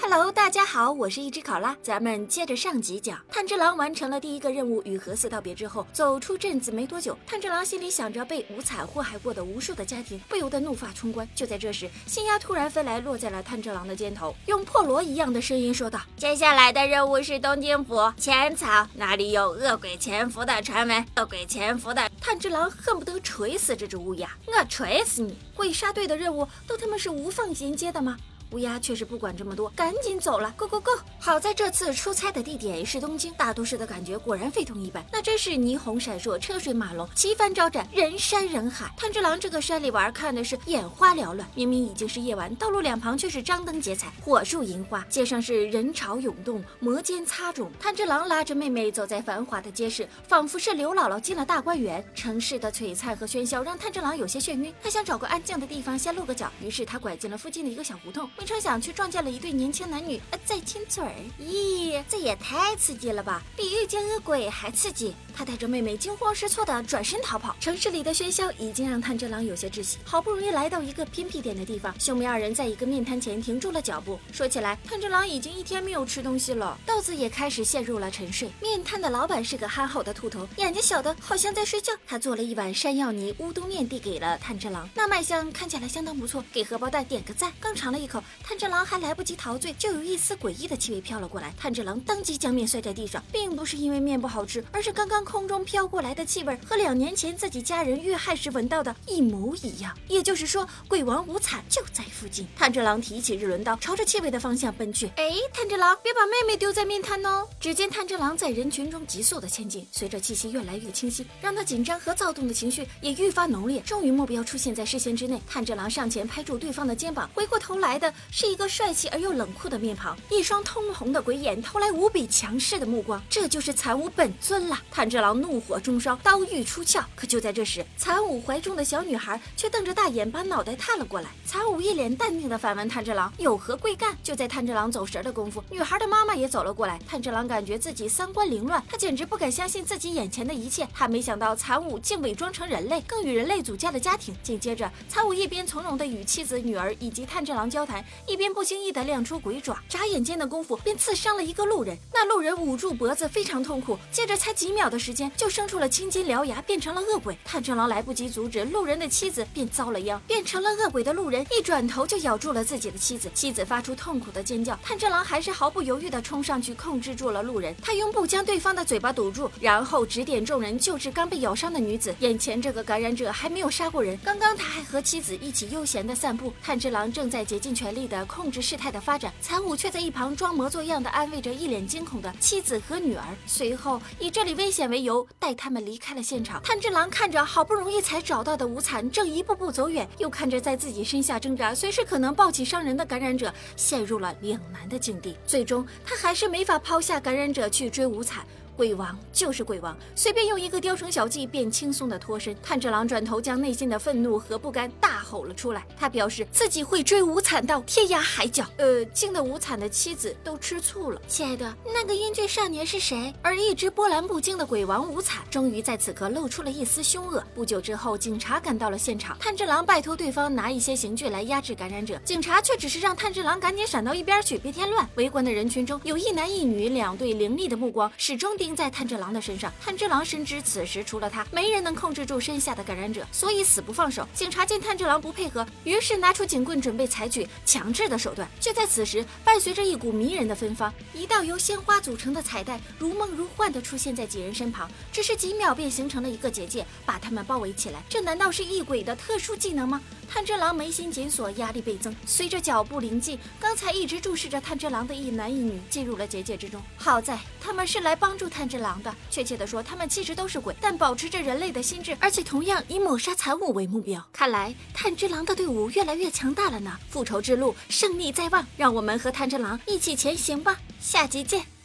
Hello，大家好，我是一只考拉，咱们接着上集讲。炭治郎完成了第一个任务，与和四道别之后，走出镇子没多久，炭治郎心里想着被无惨祸害过的无数的家庭，不由得怒发冲冠。就在这时，新鸭突然飞来，落在了炭治郎的肩头，用破锣一样的声音说道：“接下来的任务是东京府浅草，那里有恶鬼潜伏的传闻。恶鬼潜伏的，炭治郎恨不得锤死这只乌鸦，我锤死你！鬼杀队的任务都他妈是无缝衔接的吗？”乌鸦却是不管这么多，赶紧走了。Go Go Go！好在这次出差的地点是东京，大都市的感觉果然非同一般。那真是霓虹闪烁，车水马龙，旗帆招展，人山人海。炭治郎这个山里玩，看的是眼花缭乱。明明已经是夜晚，道路两旁却是张灯结彩，火树银花，街上是人潮涌动，摩肩擦踵。炭治郎拉着妹妹走在繁华的街市，仿佛是刘姥姥进了大观园。城市的璀璨和喧嚣让炭治郎有些眩晕，他想找个安静的地方先露个脚，于是他拐进了附近的一个小胡同。没成想，却撞见了一对年轻男女在亲嘴儿。咦，这也太刺激了吧！比遇见恶鬼还刺激。他带着妹妹惊慌失措的转身逃跑。城市里的喧嚣已经让炭治郎有些窒息。好不容易来到一个偏僻点的地方，兄妹二人在一个面摊前停住了脚步。说起来，炭治郎已经一天没有吃东西了，豆子也开始陷入了沉睡。面摊的老板是个憨厚的秃头，眼睛小的好像在睡觉。他做了一碗山药泥乌冬面递给了炭治郎，那卖相看起来相当不错，给荷包蛋点个赞。刚尝了一口，炭治郎还来不及陶醉，就有一丝诡异的气味飘了过来。炭治郎当即将面摔在地上，并不是因为面不好吃，而是刚刚。空中飘过来的气味和两年前自己家人遇害时闻到的一模一样，也就是说，鬼王无惨就在附近。炭治郎提起日轮刀，朝着气味的方向奔去。哎，炭治郎，别把妹妹丢在面摊哦！只见炭治郎在人群中急速的前进，随着气息越来越清晰，让他紧张和躁动的情绪也愈发浓烈。终于，目标出现在视线之内。炭治郎上前拍住对方的肩膀，回过头来的是一个帅气而又冷酷的面庞，一双通红的鬼眼投来无比强势的目光。这就是残武本尊了。炭治。狼怒火中烧，刀欲出鞘。可就在这时，残武怀中的小女孩却瞪着大眼，把脑袋探了过来。残武一脸淡定的反问炭治郎：“有何贵干？”就在炭治郎走神的功夫，女孩的妈妈也走了过来。炭治郎感觉自己三观凌乱，他简直不敢相信自己眼前的一切。他没想到残武竟伪装成人类，更与人类组建了家庭。紧接着，残武一边从容的与妻子、女儿以及炭治郎交谈，一边不经意地亮出鬼爪，眨眼间的功夫便刺伤了一个路人。那路人捂住脖子，非常痛苦。接着才几秒的时。间就生出了青筋獠牙，变成了恶鬼。炭治郎来不及阻止路人的妻子，便遭了殃，变成了恶鬼的路人一转头就咬住了自己的妻子，妻子发出痛苦的尖叫。炭治郎还是毫不犹豫地冲上去控制住了路人，他用布将对方的嘴巴堵住，然后指点众人救治刚被咬伤的女子。眼前这个感染者还没有杀过人，刚刚他还和妻子一起悠闲地散步。炭治郎正在竭尽全力力的控制事态的发展，残武却在一旁装模作样的安慰着一脸惊恐的妻子和女儿，随后以这里危险为。由带他们离开了现场。炭治郎看着好不容易才找到的无惨正一步步走远，又看着在自己身下挣扎、随时可能暴起伤人的感染者，陷入了两难的境地。最终，他还是没法抛下感染者去追无惨。鬼王就是鬼王，随便用一个雕虫小技便轻松的脱身。炭治郎转头将内心的愤怒和不甘大吼了出来，他表示自己会追无惨到天涯海角。呃，惊得无惨的妻子都吃醋了。亲爱的，那个英俊少年是谁？而一直波澜不惊的鬼王无惨，终于在此刻露出了一丝凶恶。不久之后，警察赶到了现场，炭治郎拜托对方拿一些刑具来压制感染者，警察却只是让炭治郎赶紧闪到一边去，别添乱。围观的人群中有一男一女两对凌厉的目光，始终盯。在炭治郎的身上，炭治郎深知此时除了他，没人能控制住身下的感染者，所以死不放手。警察见炭治郎不配合，于是拿出警棍准备采取强制的手段。就在此时，伴随着一股迷人的芬芳，一道由鲜花组成的彩带如梦如幻地出现在几人身旁，只是几秒便形成了一个结界，把他们包围起来。这难道是异鬼的特殊技能吗？炭治郎眉心紧锁，压力倍增。随着脚步临近，刚才一直注视着炭治郎的一男一女进入了结界之中。好在他们是来帮助炭治郎的，确切的说，他们其实都是鬼，但保持着人类的心智，而且同样以抹杀残武为目标。看来贪吃狼的队伍越来越强大了呢。复仇之路，胜利在望，让我们和贪吃狼一起前行吧。下集见。